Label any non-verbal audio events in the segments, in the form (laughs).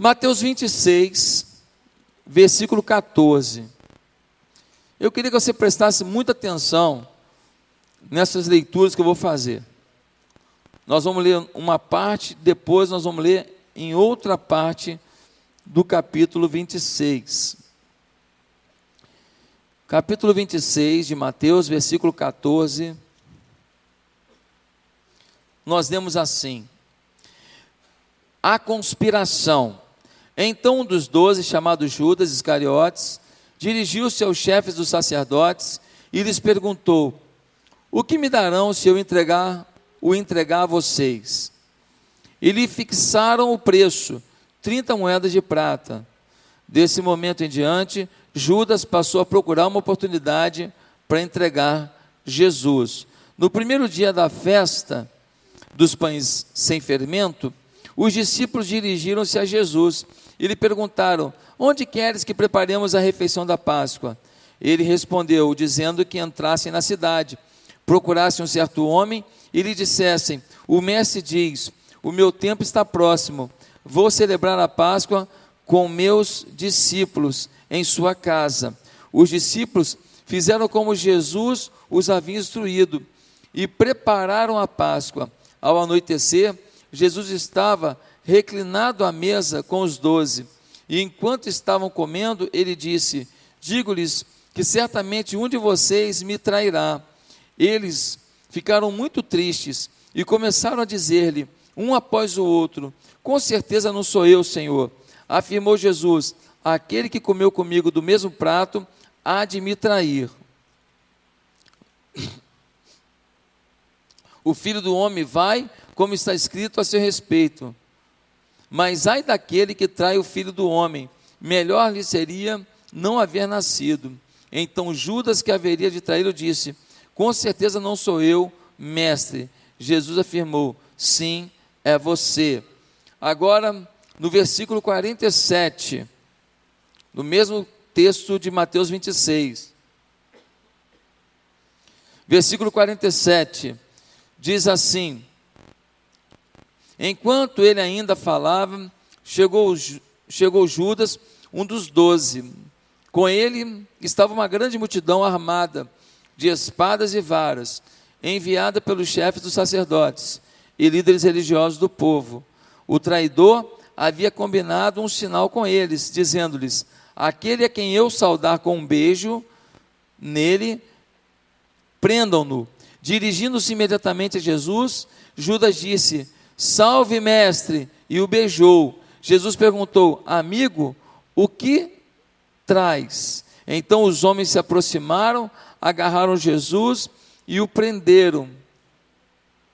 Mateus 26, versículo 14. Eu queria que você prestasse muita atenção nessas leituras que eu vou fazer. Nós vamos ler uma parte, depois nós vamos ler em outra parte do capítulo 26. Capítulo 26 de Mateus, versículo 14. Nós lemos assim: A conspiração então um dos doze, chamado Judas Iscariotes, dirigiu-se aos chefes dos sacerdotes e lhes perguntou: O que me darão se eu entregar o entregar a vocês? E lhe fixaram o preço, 30 moedas de prata. Desse momento em diante, Judas passou a procurar uma oportunidade para entregar Jesus. No primeiro dia da festa dos pães sem fermento, os discípulos dirigiram-se a Jesus e lhe perguntaram: Onde queres que preparemos a refeição da Páscoa? Ele respondeu, dizendo que entrassem na cidade, procurassem um certo homem e lhe dissessem: O mestre diz: O meu tempo está próximo, vou celebrar a Páscoa com meus discípulos em sua casa. Os discípulos fizeram como Jesus os havia instruído e prepararam a Páscoa. Ao anoitecer, Jesus estava reclinado à mesa com os doze. E enquanto estavam comendo, ele disse: Digo-lhes que certamente um de vocês me trairá. Eles ficaram muito tristes e começaram a dizer-lhe, um após o outro: Com certeza não sou eu, Senhor. Afirmou Jesus: Aquele que comeu comigo do mesmo prato há de me trair. O filho do homem vai, como está escrito a seu respeito. Mas ai daquele que trai o filho do homem, melhor lhe seria não haver nascido. Então Judas, que haveria de traí-lo, disse: Com certeza não sou eu, mestre. Jesus afirmou: Sim, é você. Agora, no versículo 47, no mesmo texto de Mateus 26, versículo 47, diz assim: Enquanto ele ainda falava, chegou, chegou Judas, um dos doze. Com ele estava uma grande multidão armada de espadas e varas, enviada pelos chefes dos sacerdotes e líderes religiosos do povo. O traidor havia combinado um sinal com eles, dizendo-lhes: Aquele a quem eu saudar com um beijo, nele, prendam-no. Dirigindo-se imediatamente a Jesus, Judas disse: Salve, mestre! E o beijou. Jesus perguntou: Amigo, o que traz? Então os homens se aproximaram, agarraram Jesus e o prenderam.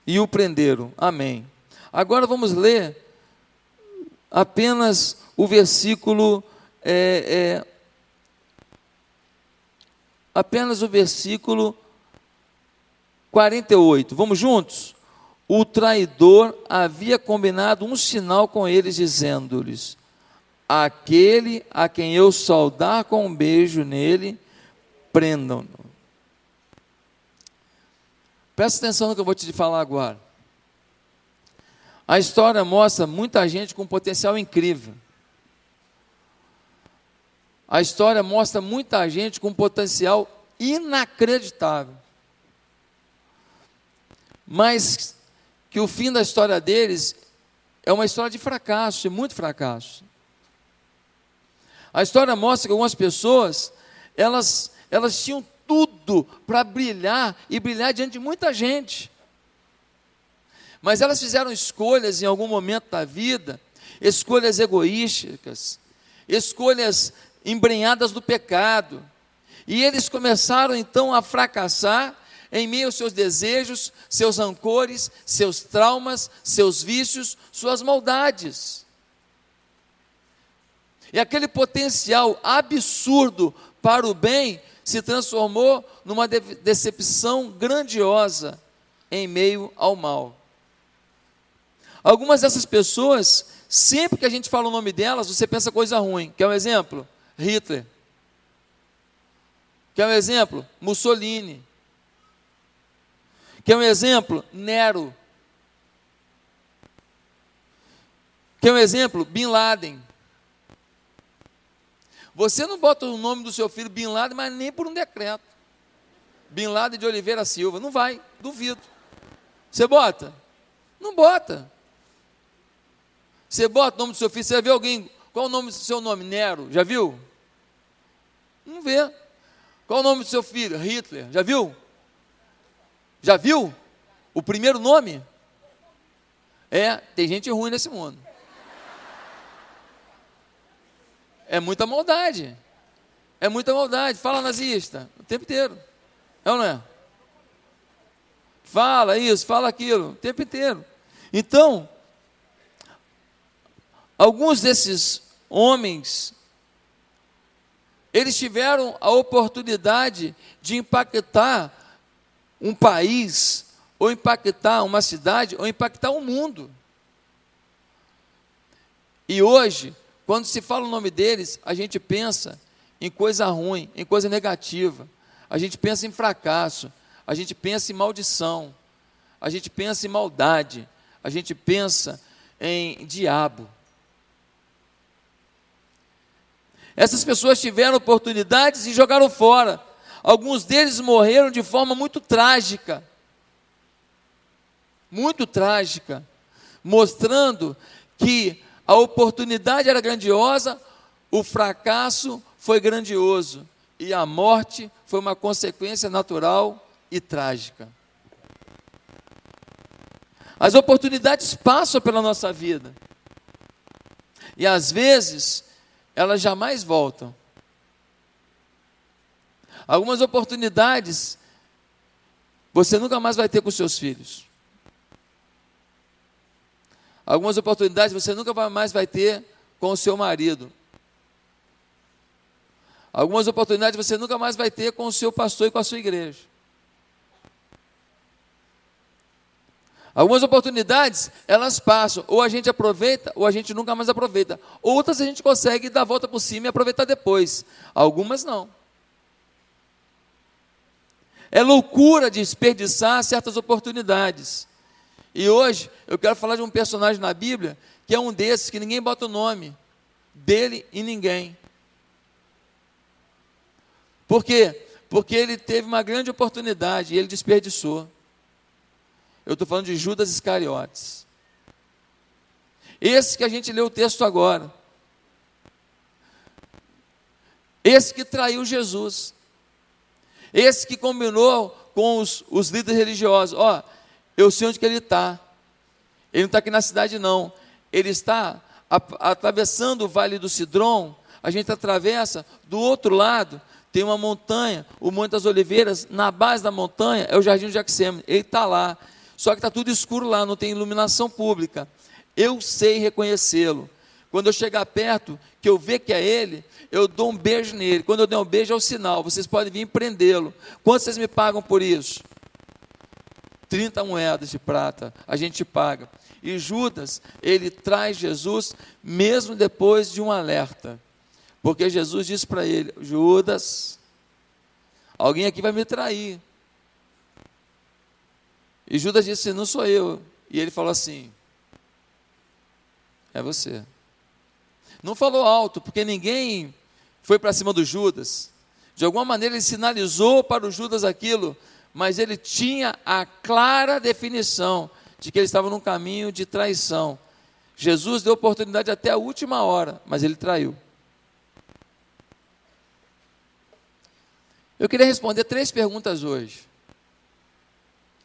E o prenderam. Amém. Agora vamos ler apenas o versículo. É, é, apenas o versículo 48. Vamos juntos? O traidor havia combinado um sinal com eles, dizendo-lhes: Aquele a quem eu saudar com um beijo nele, prendam-no. Presta atenção no que eu vou te falar agora. A história mostra muita gente com potencial incrível. A história mostra muita gente com potencial inacreditável. Mas que o fim da história deles é uma história de fracasso, de muito fracasso. A história mostra que algumas pessoas, elas, elas tinham tudo para brilhar e brilhar diante de muita gente. Mas elas fizeram escolhas em algum momento da vida, escolhas egoísticas, escolhas embrenhadas do pecado. E eles começaram então a fracassar em meio aos seus desejos, seus rancores, seus traumas, seus vícios, suas maldades. E aquele potencial absurdo para o bem se transformou numa de decepção grandiosa em meio ao mal. Algumas dessas pessoas, sempre que a gente fala o nome delas, você pensa coisa ruim. Quer um exemplo? Hitler. Quer um exemplo? Mussolini. Quer um exemplo? Nero. Quer um exemplo? Bin Laden. Você não bota o nome do seu filho Bin Laden, mas nem por um decreto. Bin Laden de Oliveira Silva. Não vai, duvido. Você bota? Não bota. Você bota o nome do seu filho, você vê alguém. Qual o nome do seu nome? Nero. Já viu? Não vê. Qual o nome do seu filho? Hitler. Já viu? Já viu? O primeiro nome? É, tem gente ruim nesse mundo. É muita maldade. É muita maldade. Fala nazista o tempo inteiro. É ou não é? Fala isso, fala aquilo, o tempo inteiro. Então, alguns desses homens, eles tiveram a oportunidade de impactar um país, ou impactar uma cidade, ou impactar o um mundo. E hoje, quando se fala o nome deles, a gente pensa em coisa ruim, em coisa negativa. A gente pensa em fracasso, a gente pensa em maldição, a gente pensa em maldade, a gente pensa em diabo. Essas pessoas tiveram oportunidades e jogaram fora. Alguns deles morreram de forma muito trágica. Muito trágica. Mostrando que a oportunidade era grandiosa, o fracasso foi grandioso e a morte foi uma consequência natural e trágica. As oportunidades passam pela nossa vida. E às vezes, elas jamais voltam. Algumas oportunidades você nunca mais vai ter com seus filhos. Algumas oportunidades você nunca mais vai ter com o seu marido. Algumas oportunidades você nunca mais vai ter com o seu pastor e com a sua igreja. Algumas oportunidades, elas passam, ou a gente aproveita, ou a gente nunca mais aproveita. Outras a gente consegue dar a volta por cima e aproveitar depois. Algumas não. É loucura desperdiçar certas oportunidades. E hoje eu quero falar de um personagem na Bíblia que é um desses que ninguém bota o nome dele e ninguém. Por quê? Porque ele teve uma grande oportunidade e ele desperdiçou. Eu estou falando de Judas Iscariotes. Esse que a gente leu o texto agora. Esse que traiu Jesus. Esse que combinou com os, os líderes religiosos. Ó, eu sei onde que ele está. Ele não está aqui na cidade, não. Ele está atravessando o vale do Cidrom. A gente atravessa, do outro lado tem uma montanha, o Monte das Oliveiras. Na base da montanha é o Jardim do Jacksemane. Ele está lá. Só que está tudo escuro lá, não tem iluminação pública. Eu sei reconhecê-lo. Quando eu chegar perto, que eu ver que é ele, eu dou um beijo nele. Quando eu der um beijo é o sinal. Vocês podem vir prendê-lo. Quanto vocês me pagam por isso? 30 moedas de prata, a gente paga. E Judas, ele traz Jesus mesmo depois de um alerta. Porque Jesus disse para ele: Judas, alguém aqui vai me trair. E Judas disse: Não sou eu. E ele falou assim: É você. Não falou alto, porque ninguém foi para cima do Judas. De alguma maneira ele sinalizou para o Judas aquilo, mas ele tinha a clara definição de que ele estava num caminho de traição. Jesus deu oportunidade até a última hora, mas ele traiu. Eu queria responder três perguntas hoje.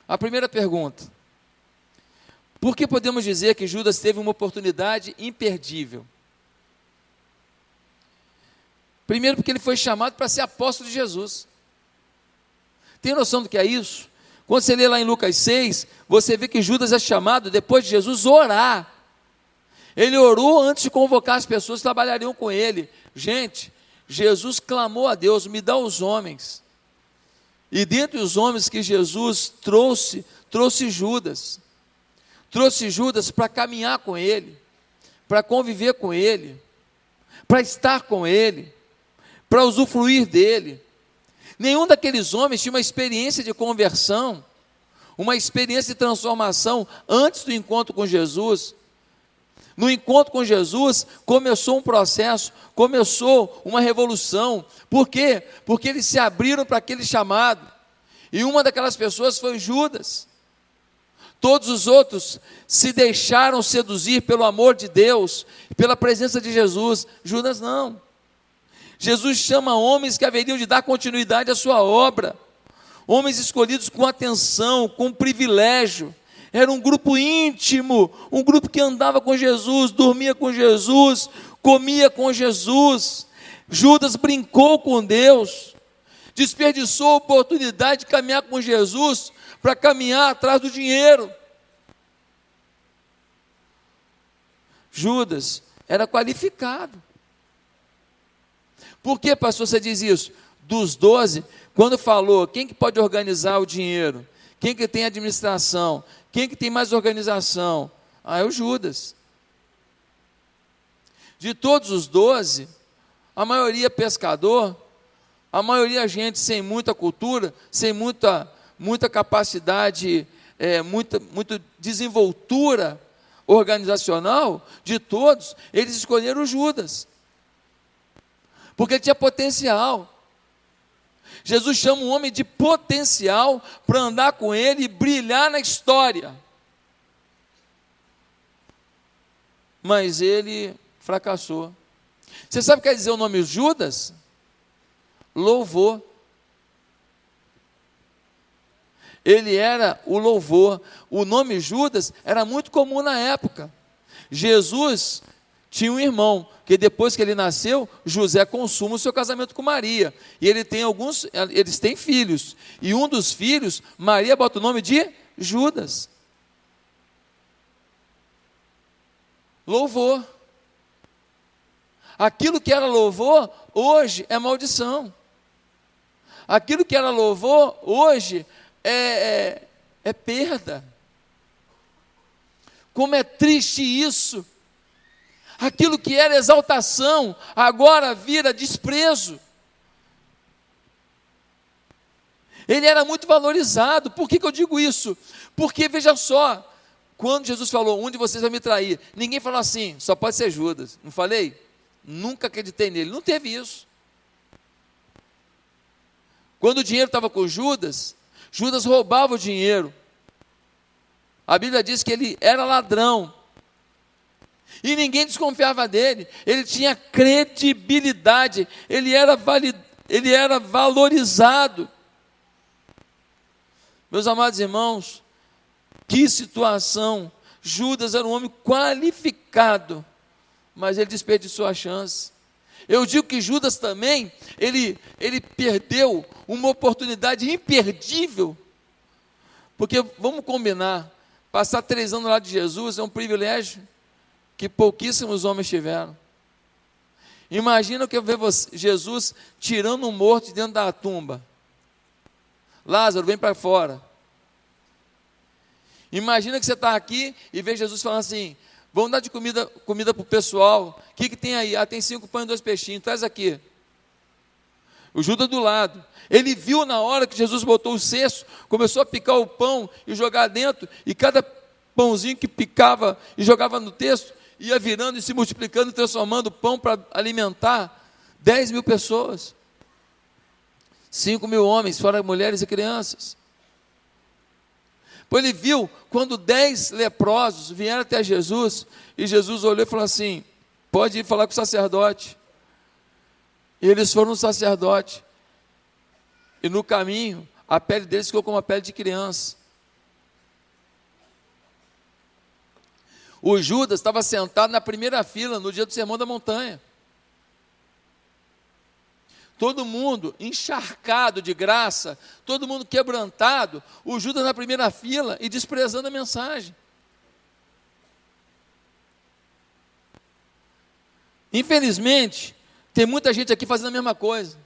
A primeira pergunta: Por que podemos dizer que Judas teve uma oportunidade imperdível? Primeiro, porque ele foi chamado para ser apóstolo de Jesus. Tem noção do que é isso? Quando você lê lá em Lucas 6, você vê que Judas é chamado, depois de Jesus, orar. Ele orou antes de convocar as pessoas que trabalhariam com ele. Gente, Jesus clamou a Deus: me dá os homens. E dentre os homens que Jesus trouxe, trouxe Judas. Trouxe Judas para caminhar com ele, para conviver com ele, para estar com ele, para usufruir dele. Nenhum daqueles homens tinha uma experiência de conversão, uma experiência de transformação antes do encontro com Jesus. No encontro com Jesus, começou um processo, começou uma revolução. Por quê? Porque eles se abriram para aquele chamado. E uma daquelas pessoas foi Judas. Todos os outros se deixaram seduzir pelo amor de Deus, pela presença de Jesus. Judas não. Jesus chama homens que haveriam de dar continuidade à sua obra, homens escolhidos com atenção, com privilégio. Era um grupo íntimo, um grupo que andava com Jesus, dormia com Jesus, comia com Jesus. Judas brincou com Deus, desperdiçou a oportunidade de caminhar com Jesus para caminhar atrás do dinheiro. Judas era qualificado. Por que, pastor, você diz isso? Dos doze, quando falou quem que pode organizar o dinheiro, quem que tem administração, quem que tem mais organização? Ah, é o Judas. De todos os doze, a maioria pescador, a maioria gente sem muita cultura, sem muita, muita capacidade, é, muita, muita desenvoltura organizacional, de todos, eles escolheram Judas porque ele tinha potencial. Jesus chama um homem de potencial para andar com ele e brilhar na história. Mas ele fracassou. Você sabe o que quer dizer o nome Judas? Louvor. Ele era o louvor. O nome Judas era muito comum na época. Jesus tinha um irmão, que depois que ele nasceu, José consuma o seu casamento com Maria. E ele tem alguns, eles têm filhos. E um dos filhos, Maria bota o nome de Judas. Louvor. Aquilo que era louvor, hoje é maldição. Aquilo que era louvor, hoje é, é, é perda. Como é triste isso aquilo que era exaltação, agora vira desprezo. Ele era muito valorizado. Por que, que eu digo isso? Porque, veja só, quando Jesus falou, um de vocês vai me trair, ninguém falou assim, só pode ser Judas. Não falei? Nunca acreditei nele. Não teve isso. Quando o dinheiro estava com Judas, Judas roubava o dinheiro. A Bíblia diz que ele era ladrão. E ninguém desconfiava dele, ele tinha credibilidade, ele era, valid, ele era valorizado. Meus amados irmãos, que situação! Judas era um homem qualificado, mas ele desperdiçou a chance. Eu digo que Judas também, ele, ele perdeu uma oportunidade imperdível, porque vamos combinar, passar três anos lá de Jesus é um privilégio que pouquíssimos homens tiveram. Imagina que eu ver Jesus tirando um morto de dentro da tumba. Lázaro, vem para fora. Imagina que você está aqui e vê Jesus falando assim: vamos dar de comida comida para o pessoal. O que, que tem aí? Ah, tem cinco pães e dois peixinhos. Traz aqui. O Judas do lado. Ele viu na hora que Jesus botou o cesto, começou a picar o pão e jogar dentro, e cada pãozinho que picava e jogava no texto, ia virando e se multiplicando, transformando pão para alimentar 10 mil pessoas. 5 mil homens, fora mulheres e crianças. Pois ele viu quando dez leprosos vieram até Jesus, e Jesus olhou e falou assim: pode ir falar com o sacerdote. E eles foram no sacerdote. E no caminho, a pele deles ficou como a pele de criança. O Judas estava sentado na primeira fila no dia do Sermão da Montanha. Todo mundo encharcado de graça, todo mundo quebrantado, o Judas na primeira fila e desprezando a mensagem. Infelizmente, tem muita gente aqui fazendo a mesma coisa.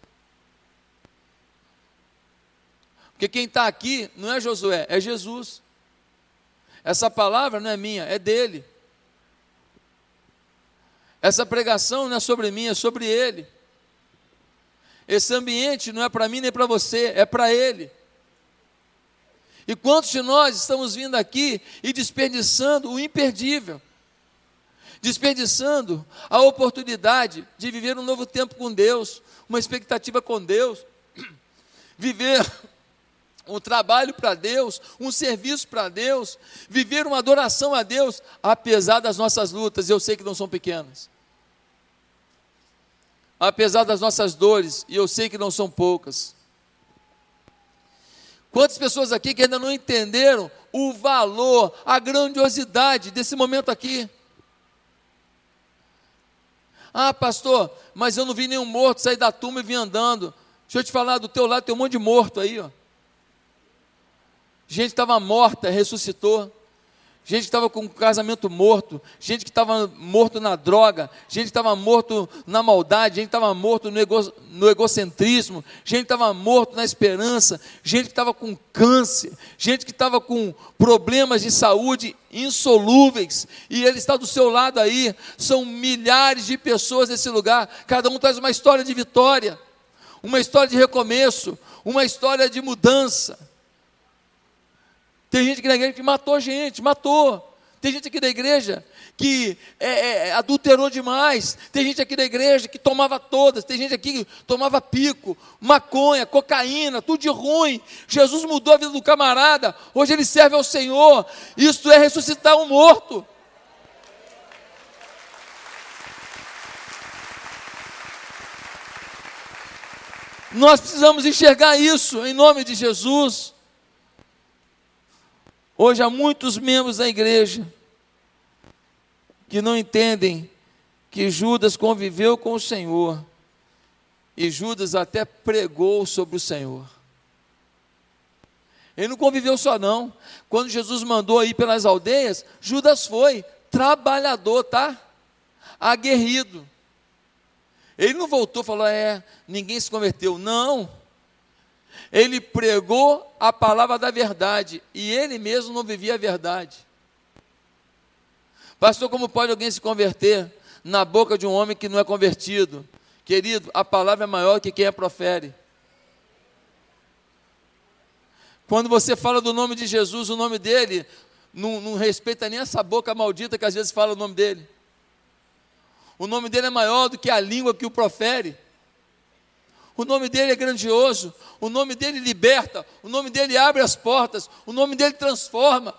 Porque quem está aqui não é Josué, é Jesus. Essa palavra não é minha, é dele. Essa pregação não é sobre mim, é sobre ele. Esse ambiente não é para mim nem para você, é para ele. E quantos de nós estamos vindo aqui e desperdiçando o imperdível? desperdiçando a oportunidade de viver um novo tempo com Deus, uma expectativa com Deus, (clears throat) viver um trabalho para Deus, um serviço para Deus, viver uma adoração a Deus, apesar das nossas lutas, eu sei que não são pequenas. Apesar das nossas dores, e eu sei que não são poucas. Quantas pessoas aqui que ainda não entenderam o valor, a grandiosidade desse momento aqui? Ah, pastor, mas eu não vi nenhum morto sair da turma e vir andando. Deixa eu te falar, do teu lado tem um monte de morto aí, ó. Gente que estava morta, ressuscitou. Gente que estava com um casamento morto, gente que estava morto na droga, gente que estava morto na maldade, gente que estava morto no, ego, no egocentrismo, gente que estava morto na esperança, gente que estava com câncer, gente que estava com problemas de saúde insolúveis, e ele está do seu lado aí. São milhares de pessoas nesse lugar, cada um traz uma história de vitória, uma história de recomeço, uma história de mudança. Tem gente aqui na igreja que matou gente, matou. Tem gente aqui da igreja que é, é, é, adulterou demais. Tem gente aqui da igreja que tomava todas. Tem gente aqui que tomava pico, maconha, cocaína, tudo de ruim. Jesus mudou a vida do camarada. Hoje ele serve ao Senhor. Isso é ressuscitar um morto. Nós precisamos enxergar isso em nome de Jesus. Hoje há muitos membros da igreja que não entendem que Judas conviveu com o Senhor e Judas até pregou sobre o Senhor. Ele não conviveu só não. Quando Jesus mandou ir pelas aldeias, Judas foi trabalhador, tá? Aguerrido. Ele não voltou e falou: "É, ninguém se converteu". Não ele pregou a palavra da verdade e ele mesmo não vivia a verdade. Pastor, como pode alguém se converter na boca de um homem que não é convertido? Querido, a palavra é maior que quem a profere. Quando você fala do nome de Jesus, o nome dele não, não respeita nem essa boca maldita que às vezes fala o nome dele. O nome dele é maior do que a língua que o profere. O nome dele é grandioso, o nome dele liberta, o nome dele abre as portas, o nome dele transforma.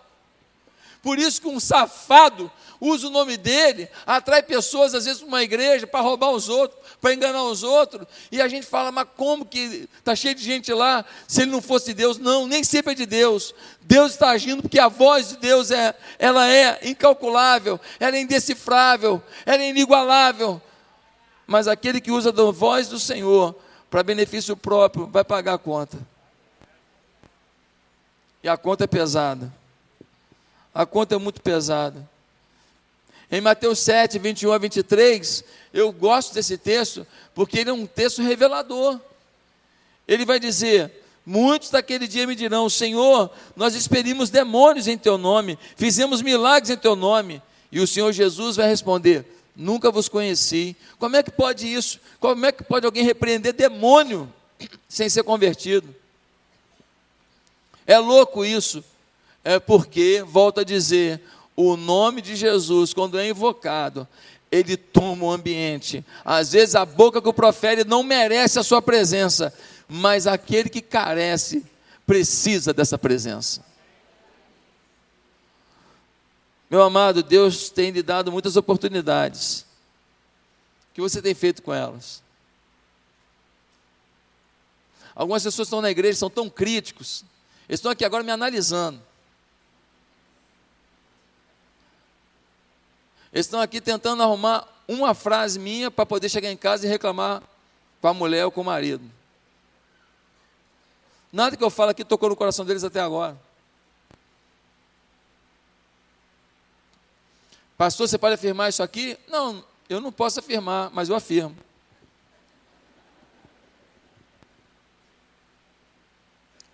Por isso que um safado usa o nome dele, atrai pessoas às vezes para uma igreja para roubar os outros, para enganar os outros, e a gente fala, mas como que está cheio de gente lá, se ele não fosse de Deus? Não, nem sempre é de Deus. Deus está agindo porque a voz de Deus é, ela é incalculável, ela é indecifrável, ela é inigualável. Mas aquele que usa a voz do Senhor para benefício próprio, vai pagar a conta. E a conta é pesada. A conta é muito pesada. Em Mateus 7, 21 a 23, eu gosto desse texto, porque ele é um texto revelador. Ele vai dizer: Muitos daquele dia me dirão: Senhor, nós expelimos demônios em teu nome, fizemos milagres em teu nome. E o Senhor Jesus vai responder: nunca vos conheci. Como é que pode isso? Como é que pode alguém repreender demônio sem ser convertido? É louco isso. É porque, volto a dizer, o nome de Jesus, quando é invocado, ele toma o ambiente. Às vezes a boca que o profere não merece a sua presença, mas aquele que carece precisa dessa presença. Meu amado, Deus tem lhe dado muitas oportunidades. O que você tem feito com elas? Algumas pessoas estão na igreja, são tão críticos, eles estão aqui agora me analisando. Eles estão aqui tentando arrumar uma frase minha para poder chegar em casa e reclamar com a mulher ou com o marido. Nada que eu falo aqui tocou no coração deles até agora. Pastor, você pode afirmar isso aqui? Não, eu não posso afirmar, mas eu afirmo.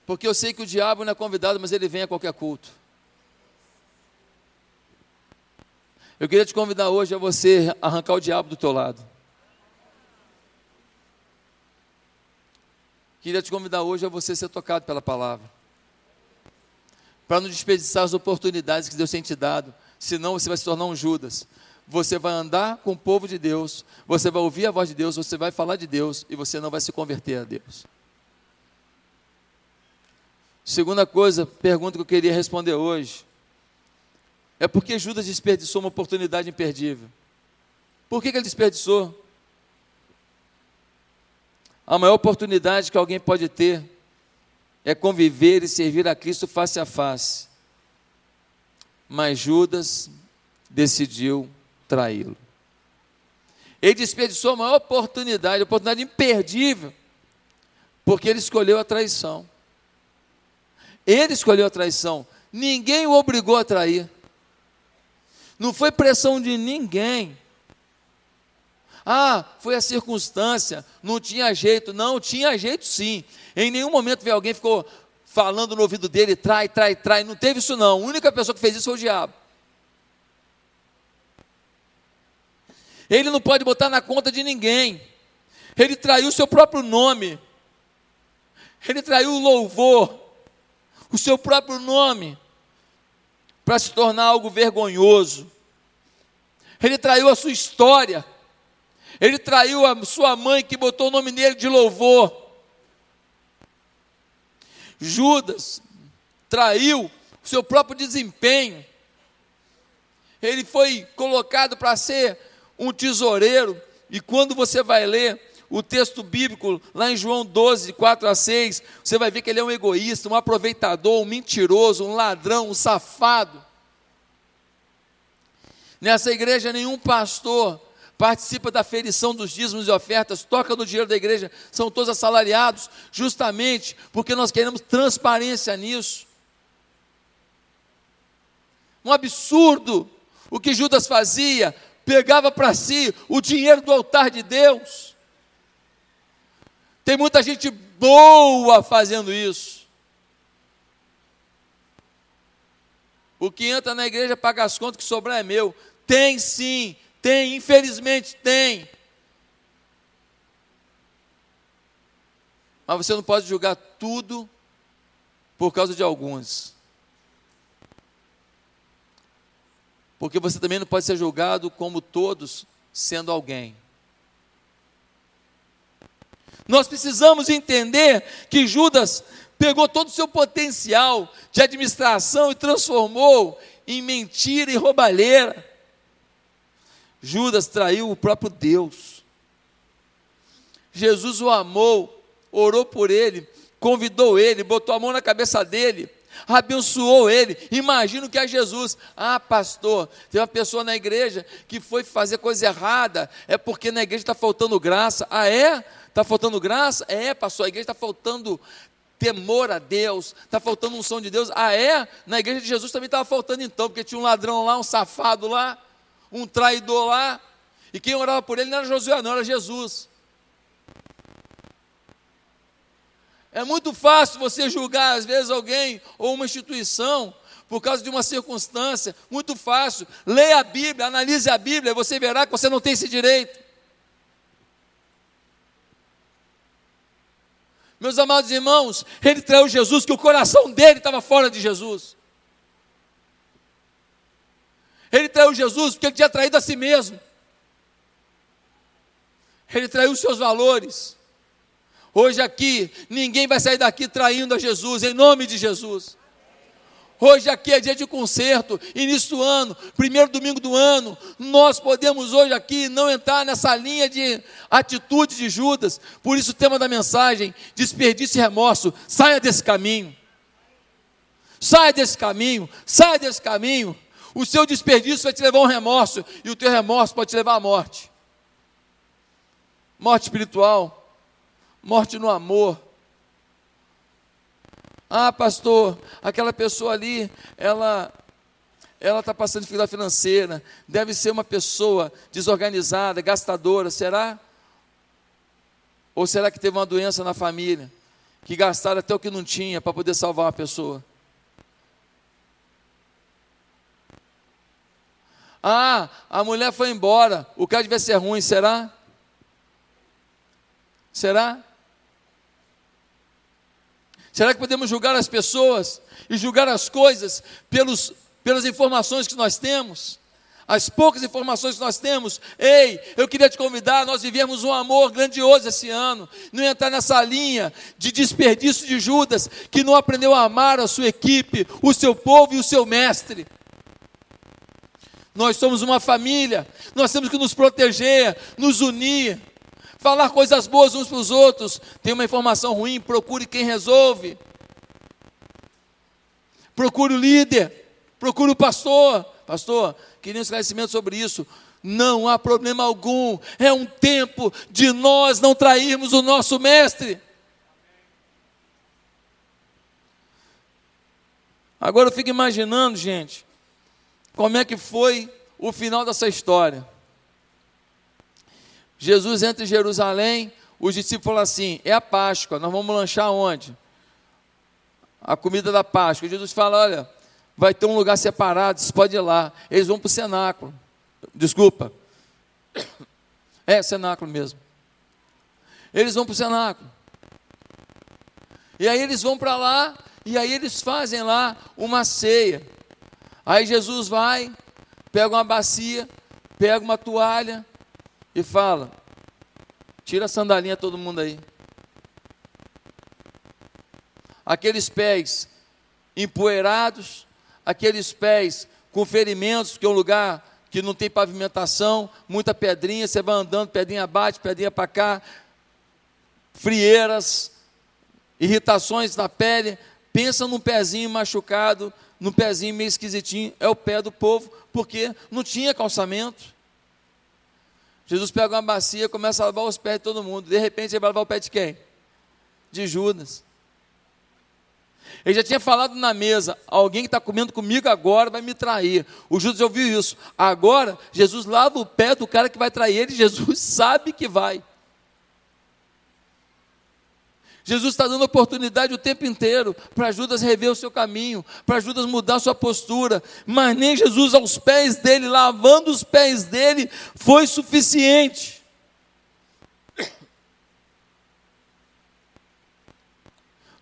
Porque eu sei que o diabo não é convidado, mas ele vem a qualquer culto. Eu queria te convidar hoje a você arrancar o diabo do teu lado. Queria te convidar hoje a você ser tocado pela palavra. Para não desperdiçar as oportunidades que Deus tem te dado senão você vai se tornar um Judas. você vai andar com o povo de Deus, você vai ouvir a voz de Deus, você vai falar de Deus e você não vai se converter a Deus. Segunda coisa, pergunta que eu queria responder hoje. É porque Judas desperdiçou uma oportunidade imperdível. Por que, que ele desperdiçou? A maior oportunidade que alguém pode ter é conviver e servir a Cristo face a face. Mas Judas decidiu traí-lo. Ele desperdiçou a maior oportunidade, oportunidade imperdível, porque ele escolheu a traição. Ele escolheu a traição. Ninguém o obrigou a trair. Não foi pressão de ninguém. Ah, foi a circunstância, não tinha jeito. Não, tinha jeito sim. Em nenhum momento veio alguém ficou falando no ouvido dele, trai, trai, trai. Não teve isso não. A única pessoa que fez isso foi o diabo. Ele não pode botar na conta de ninguém. Ele traiu o seu próprio nome. Ele traiu o louvor, o seu próprio nome, para se tornar algo vergonhoso. Ele traiu a sua história. Ele traiu a sua mãe que botou o nome nele de louvor. Judas traiu o seu próprio desempenho. Ele foi colocado para ser um tesoureiro, e quando você vai ler o texto bíblico, lá em João 12, 4 a 6, você vai ver que ele é um egoísta, um aproveitador, um mentiroso, um ladrão, um safado. Nessa igreja, nenhum pastor participa da ferição dos dízimos e ofertas, toca no dinheiro da igreja, são todos assalariados, justamente porque nós queremos transparência nisso. Um absurdo o que Judas fazia, pegava para si o dinheiro do altar de Deus. Tem muita gente boa fazendo isso. O que entra na igreja paga as contas, que sobrar é meu. Tem sim, tem, infelizmente tem. Mas você não pode julgar tudo por causa de alguns. Porque você também não pode ser julgado como todos, sendo alguém. Nós precisamos entender que Judas pegou todo o seu potencial de administração e transformou em mentira e roubalheira. Judas traiu o próprio Deus. Jesus o amou, orou por ele, convidou ele, botou a mão na cabeça dele abençoou ele. Imagina o que é Jesus. Ah, pastor, tem uma pessoa na igreja que foi fazer coisa errada, é porque na igreja está faltando graça. Ah, é? Está faltando graça? É, pastor, a igreja está faltando temor a Deus, está faltando unção de Deus. Ah, é? Na igreja de Jesus também estava faltando então, porque tinha um ladrão lá, um safado lá, um traidor lá, e quem orava por ele não era Josué, não, era Jesus. É muito fácil você julgar, às vezes, alguém ou uma instituição por causa de uma circunstância. Muito fácil. Leia a Bíblia, analise a Bíblia, você verá que você não tem esse direito. Meus amados irmãos, ele traiu Jesus, que o coração dele estava fora de Jesus. Ele traiu Jesus porque ele tinha traído a si mesmo. Ele traiu os seus valores. Hoje aqui, ninguém vai sair daqui traindo a Jesus, em nome de Jesus. Hoje aqui é dia de concerto, início do ano, primeiro domingo do ano. Nós podemos hoje aqui não entrar nessa linha de atitude de Judas. Por isso o tema da mensagem, desperdício e remorso. Saia desse caminho. Saia desse caminho, saia desse caminho. O seu desperdício vai te levar a um remorso e o teu remorso pode te levar à morte. Morte espiritual morte no amor. Ah, pastor, aquela pessoa ali, ela ela está passando dificuldade financeira, deve ser uma pessoa desorganizada, gastadora, será? Ou será que teve uma doença na família, que gastaram até o que não tinha para poder salvar uma pessoa? Ah, a mulher foi embora, o cara devia ser ruim, será? Será? Será que podemos julgar as pessoas e julgar as coisas pelos, pelas informações que nós temos? as poucas informações que nós temos, ei, eu queria te convidar, nós vivemos um amor grandioso esse ano, não entrar nessa linha de desperdício de Judas, que não aprendeu a amar a sua equipe, o seu povo e o seu mestre. Nós somos uma família, nós temos que nos proteger, nos unir, falar coisas boas uns para os outros. Tem uma informação ruim, procure quem resolve. Procure o líder, procure o pastor. Pastor, queria um esclarecimento sobre isso. Não há problema algum, é um tempo de nós não trairmos o nosso mestre. Agora eu fico imaginando, gente, como é que foi o final dessa história. Jesus entra em Jerusalém, os discípulos falam assim: é a Páscoa, nós vamos lanchar onde? A comida da Páscoa. Jesus fala: olha, vai ter um lugar separado, você pode ir lá. Eles vão para o cenáculo. Desculpa. É, cenáculo mesmo. Eles vão para o cenáculo. E aí eles vão para lá, e aí eles fazem lá uma ceia. Aí Jesus vai, pega uma bacia, pega uma toalha e fala: tira a sandalinha todo mundo aí. Aqueles pés empoeirados, aqueles pés com ferimentos, que é um lugar que não tem pavimentação, muita pedrinha, você vai andando, pedrinha bate, pedrinha para cá, frieiras, irritações na pele, pensa num pezinho machucado, num pezinho meio esquisitinho, é o pé do povo, porque não tinha calçamento. Jesus pega uma bacia, começa a lavar os pés de todo mundo, de repente ele vai lavar o pé de quem? De Judas. Ele já tinha falado na mesa: alguém que está comendo comigo agora vai me trair. O Judas ouviu isso. Agora, Jesus lava o pé do cara que vai trair ele, (laughs) Jesus sabe que vai. Jesus está dando oportunidade o tempo inteiro para Judas rever o seu caminho, para Judas mudar a sua postura, mas nem Jesus aos pés dele, lavando os pés dele, foi suficiente. (coughs)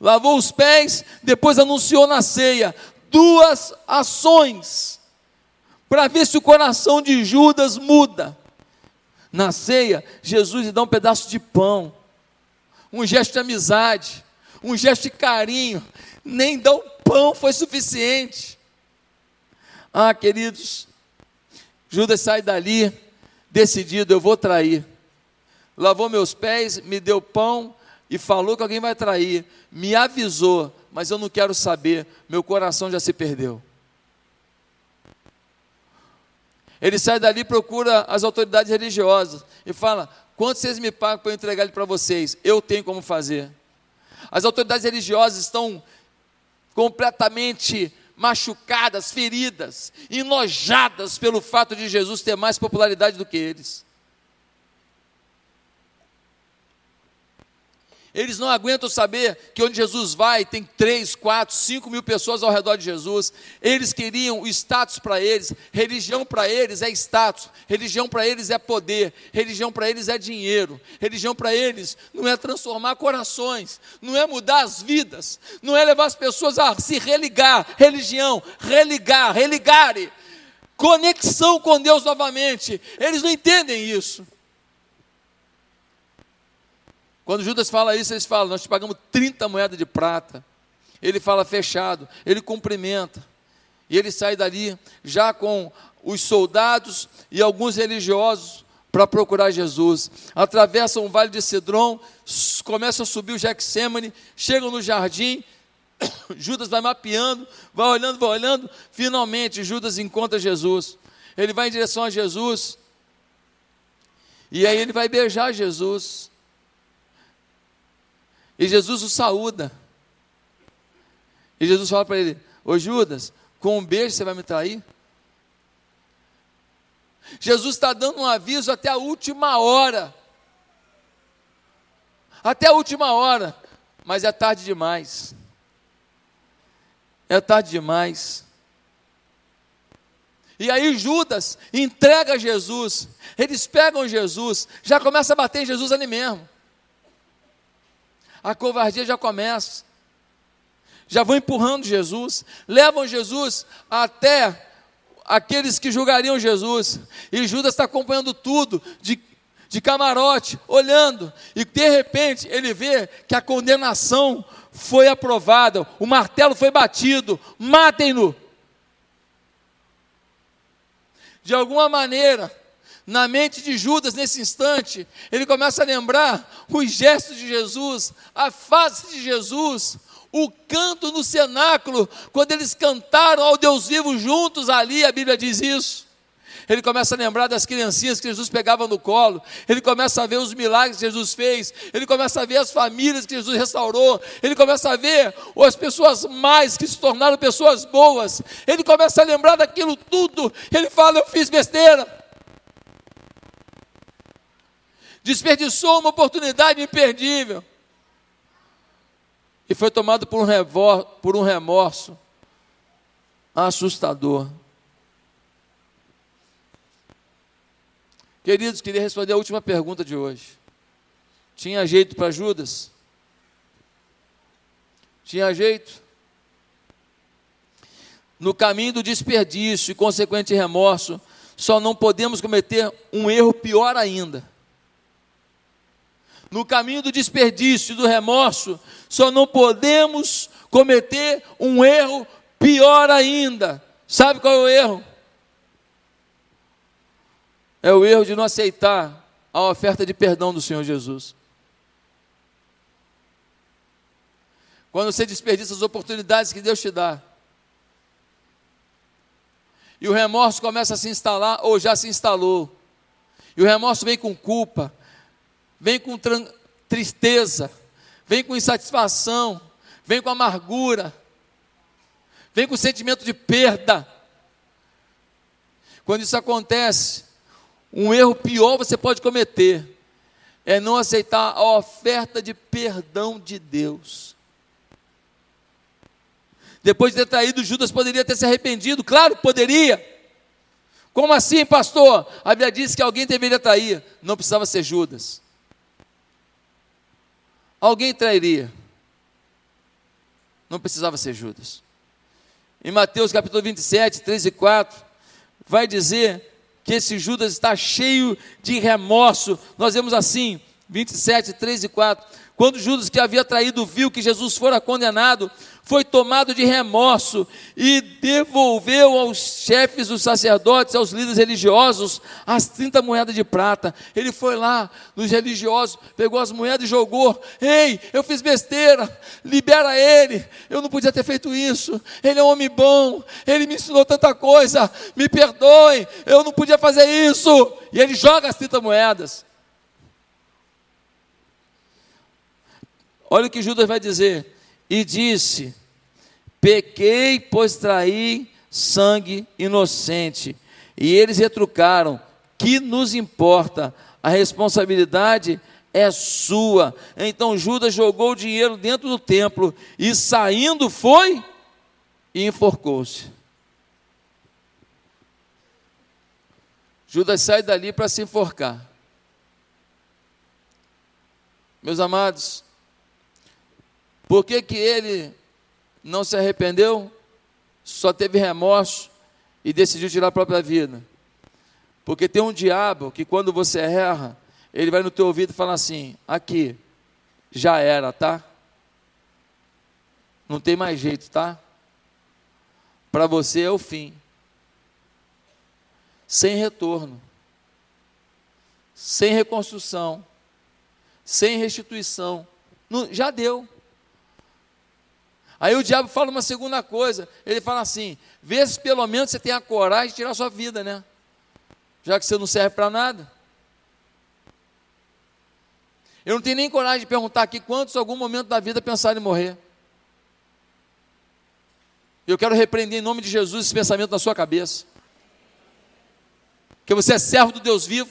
lavou os pés, depois anunciou na ceia duas ações para ver se o coração de Judas muda. Na ceia, Jesus lhe dá um pedaço de pão, um gesto de amizade, um gesto de carinho, nem dar o pão foi suficiente. Ah, queridos, Judas sai dali decidido, eu vou trair. Lavou meus pés, me deu pão, e falou que alguém vai trair, me avisou, mas eu não quero saber, meu coração já se perdeu. Ele sai dali procura as autoridades religiosas e fala: quanto vocês me pagam para eu entregar ele para vocês? Eu tenho como fazer. As autoridades religiosas estão completamente machucadas, feridas, enojadas pelo fato de Jesus ter mais popularidade do que eles. Eles não aguentam saber que onde Jesus vai tem três, quatro, cinco mil pessoas ao redor de Jesus. Eles queriam o status para eles. Religião para eles é status. Religião para eles é poder. Religião para eles é dinheiro. Religião para eles não é transformar corações. Não é mudar as vidas. Não é levar as pessoas a se religar. Religião, religar, religare. Conexão com Deus novamente. Eles não entendem isso. Quando Judas fala isso, eles falam: Nós te pagamos 30 moedas de prata. Ele fala fechado, ele cumprimenta. E ele sai dali já com os soldados e alguns religiosos para procurar Jesus. Atravessam o vale de Cedron, começam a subir o Gexêmane, chegam no jardim. (coughs) Judas vai mapeando, vai olhando, vai olhando. Finalmente, Judas encontra Jesus. Ele vai em direção a Jesus. E aí ele vai beijar Jesus. E Jesus o saúda. E Jesus fala para ele: Ô Judas, com um beijo você vai me trair? Jesus está dando um aviso até a última hora. Até a última hora. Mas é tarde demais. É tarde demais. E aí Judas entrega Jesus. Eles pegam Jesus, já começa a bater em Jesus ali mesmo a covardia já começa. Já vão empurrando Jesus, levam Jesus até aqueles que julgariam Jesus. E Judas está acompanhando tudo, de, de camarote, olhando. E de repente ele vê que a condenação foi aprovada, o martelo foi batido, matem-no. De alguma maneira, na mente de Judas nesse instante, ele começa a lembrar os gestos de Jesus, a face de Jesus, o canto no cenáculo, quando eles cantaram ao Deus vivo juntos ali, a Bíblia diz isso. Ele começa a lembrar das criancinhas que Jesus pegava no colo, ele começa a ver os milagres que Jesus fez, ele começa a ver as famílias que Jesus restaurou, ele começa a ver as pessoas mais que se tornaram pessoas boas, ele começa a lembrar daquilo tudo, ele fala: Eu fiz besteira, desperdiçou uma oportunidade imperdível e foi tomado por um, revor, por um remorso assustador. Queridos, queria responder a última pergunta de hoje. Tinha jeito para Judas? Tinha jeito? No caminho do desperdício e consequente remorso, só não podemos cometer um erro pior ainda. No caminho do desperdício do remorso, só não podemos cometer um erro pior ainda. Sabe qual é o erro? É o erro de não aceitar a oferta de perdão do Senhor Jesus. Quando você desperdiça as oportunidades que Deus te dá, e o remorso começa a se instalar, ou já se instalou, e o remorso vem com culpa, vem com tristeza, vem com insatisfação, vem com amargura, vem com sentimento de perda. Quando isso acontece, um erro pior você pode cometer é não aceitar a oferta de perdão de Deus. Depois de ter traído, Judas poderia ter se arrependido, claro, poderia. Como assim, pastor? A Bíblia diz que alguém deveria trair, não precisava ser Judas alguém trairia. Não precisava ser Judas. Em Mateus capítulo 27, 3 e 4, vai dizer que esse Judas está cheio de remorso. Nós vemos assim, 27, 3 e 4. Quando Judas, que havia traído, viu que Jesus fora condenado, foi tomado de remorso e devolveu aos chefes dos sacerdotes, aos líderes religiosos, as 30 moedas de prata. Ele foi lá nos religiosos, pegou as moedas e jogou. Ei, eu fiz besteira, libera ele. Eu não podia ter feito isso. Ele é um homem bom, ele me ensinou tanta coisa. Me perdoe, eu não podia fazer isso. E ele joga as 30 moedas. Olha o que Judas vai dizer e disse: Pequei, pois traí sangue inocente. E eles retrucaram: Que nos importa? A responsabilidade é sua. Então Judas jogou o dinheiro dentro do templo e saindo foi e enforcou-se. Judas sai dali para se enforcar. Meus amados, por que, que ele não se arrependeu? Só teve remorso e decidiu tirar a própria vida. Porque tem um diabo que quando você erra, ele vai no teu ouvido e fala assim: aqui, já era, tá? Não tem mais jeito, tá? Para você é o fim. Sem retorno. Sem reconstrução. Sem restituição. Não, já deu. Aí o diabo fala uma segunda coisa, ele fala assim: vê se pelo menos você tem a coragem de tirar a sua vida, né? Já que você não serve para nada. Eu não tenho nem coragem de perguntar aqui quantos, em algum momento da vida, pensaram em morrer. Eu quero repreender em nome de Jesus esse pensamento na sua cabeça. Que você é servo do Deus vivo.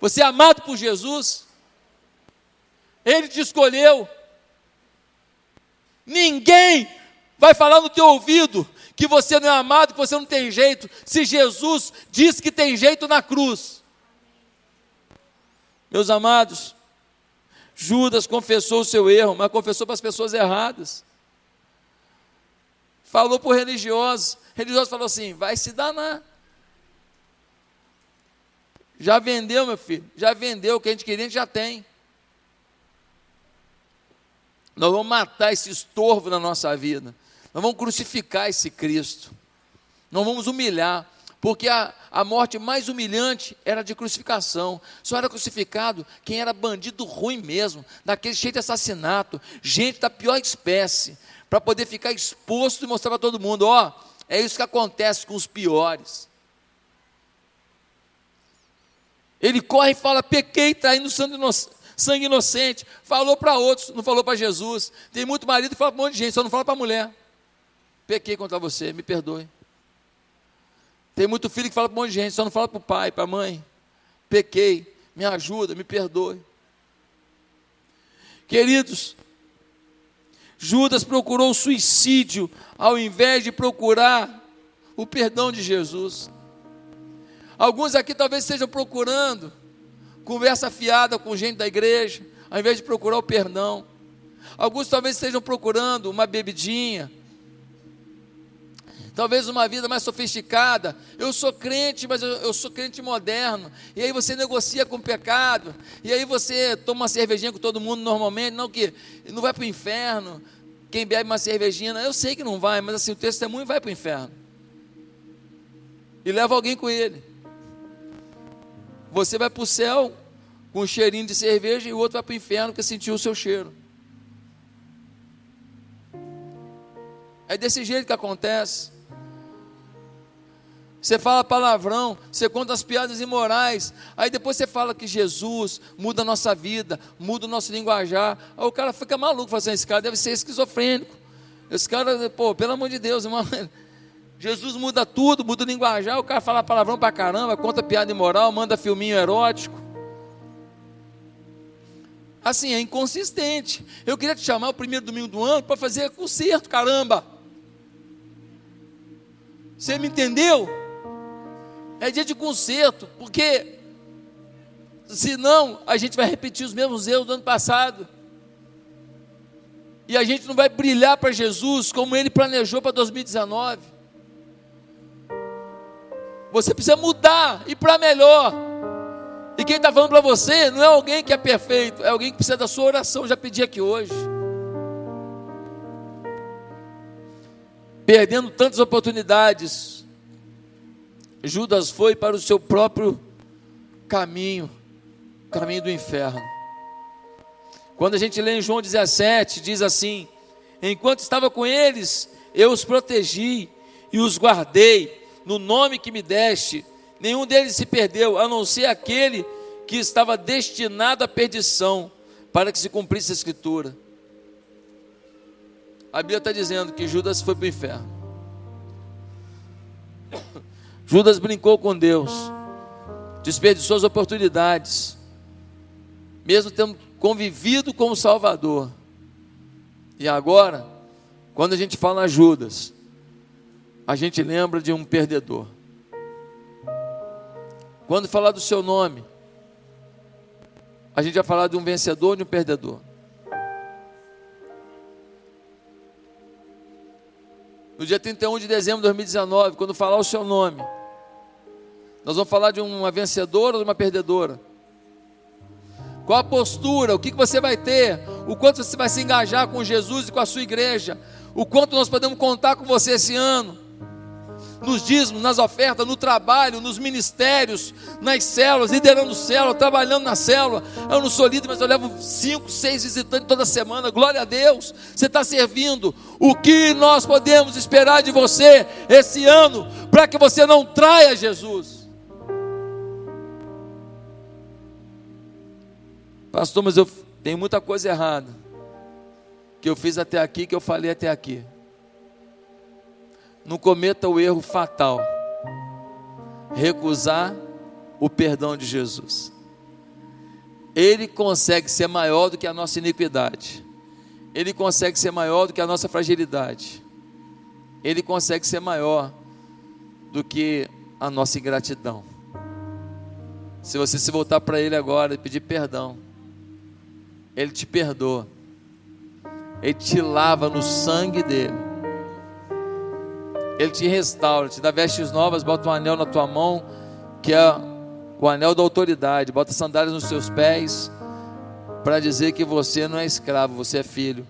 Você é amado por Jesus. Ele te escolheu. Ninguém vai falar no teu ouvido que você não é amado, que você não tem jeito, se Jesus diz que tem jeito na cruz. Meus amados, Judas confessou o seu erro, mas confessou para as pessoas erradas. Falou para o religioso. Religioso falou assim: vai se danar. Já vendeu, meu filho, já vendeu. O que a gente queria, a gente já tem. Nós vamos matar esse estorvo na nossa vida. Nós vamos crucificar esse Cristo. Nós vamos humilhar. Porque a, a morte mais humilhante era de crucificação. Só era crucificado quem era bandido ruim mesmo, daquele cheio de assassinato, gente da pior espécie, para poder ficar exposto e mostrar para todo mundo: ó, é isso que acontece com os piores. Ele corre e fala: pequei, traindo sangue inocente sangue inocente, falou para outros, não falou para Jesus. Tem muito marido que fala para um monte de gente, só não fala para a mulher. Pequei contra você, me perdoe. Tem muito filho que fala para um monte de gente, só não fala para o pai, para a mãe. Pequei, me ajuda, me perdoe. Queridos, Judas procurou o suicídio ao invés de procurar o perdão de Jesus. Alguns aqui talvez estejam procurando conversa fiada com gente da igreja, ao invés de procurar o perdão. Alguns talvez estejam procurando uma bebidinha, talvez uma vida mais sofisticada. Eu sou crente, mas eu, eu, sou crente moderno. E aí você negocia com o pecado. E aí você toma uma cervejinha com todo mundo normalmente. Não que não vai para o inferno. Quem bebe uma cervejinha, eu sei que não vai, mas assim o testemunho vai para o inferno. E leva alguém com ele. Você vai para o céu com um cheirinho de cerveja e o outro vai para o inferno porque sentiu o seu cheiro. É desse jeito que acontece. Você fala palavrão, você conta as piadas imorais, aí depois você fala que Jesus muda a nossa vida, muda o nosso linguajar. Aí o cara fica maluco, fazendo assim, esse cara deve ser esquizofrênico. Esse cara, pô, pelo amor de Deus, irmão, (laughs) Jesus muda tudo, muda o linguajar, o cara fala palavrão pra caramba, conta piada imoral, manda filminho erótico. Assim, é inconsistente. Eu queria te chamar o primeiro domingo do ano para fazer concerto, caramba. Você me entendeu? É dia de concerto, porque senão a gente vai repetir os mesmos erros do ano passado. E a gente não vai brilhar para Jesus como ele planejou para 2019. Você precisa mudar e para melhor. E quem está falando para você não é alguém que é perfeito, é alguém que precisa da sua oração. Já pedi aqui hoje. Perdendo tantas oportunidades, Judas foi para o seu próprio caminho, caminho do inferno. Quando a gente lê em João 17, diz assim: Enquanto estava com eles, eu os protegi e os guardei no nome que me deste, nenhum deles se perdeu, a não ser aquele que estava destinado à perdição, para que se cumprisse a Escritura. A Bíblia está dizendo que Judas foi para o inferno. (coughs) Judas brincou com Deus, desperdiçou as oportunidades, mesmo tendo convivido com o Salvador. E agora, quando a gente fala Judas, a gente lembra de um perdedor. Quando falar do seu nome, a gente vai falar de um vencedor e de um perdedor. No dia 31 de dezembro de 2019, quando falar o seu nome, nós vamos falar de uma vencedora ou de uma perdedora. Qual a postura? O que você vai ter? O quanto você vai se engajar com Jesus e com a sua igreja? O quanto nós podemos contar com você esse ano? Nos dízimos, nas ofertas, no trabalho, nos ministérios, nas células, liderando célula, trabalhando na célula. Eu não sou líder, mas eu levo cinco, seis visitantes toda semana. Glória a Deus, você está servindo. O que nós podemos esperar de você esse ano para que você não traia Jesus? Pastor, mas eu tenho muita coisa errada que eu fiz até aqui, que eu falei até aqui não cometa o erro fatal, recusar o perdão de Jesus. Ele consegue ser maior do que a nossa iniquidade. Ele consegue ser maior do que a nossa fragilidade. Ele consegue ser maior do que a nossa ingratidão. Se você se voltar para Ele agora e pedir perdão, Ele te perdoa, Ele te lava no sangue dele Ele te restaura, te dá vestes novas, bota um anel na tua mão, que é o anel da autoridade, bota sandálias nos seus pés, para dizer que você não é escravo, você é filho.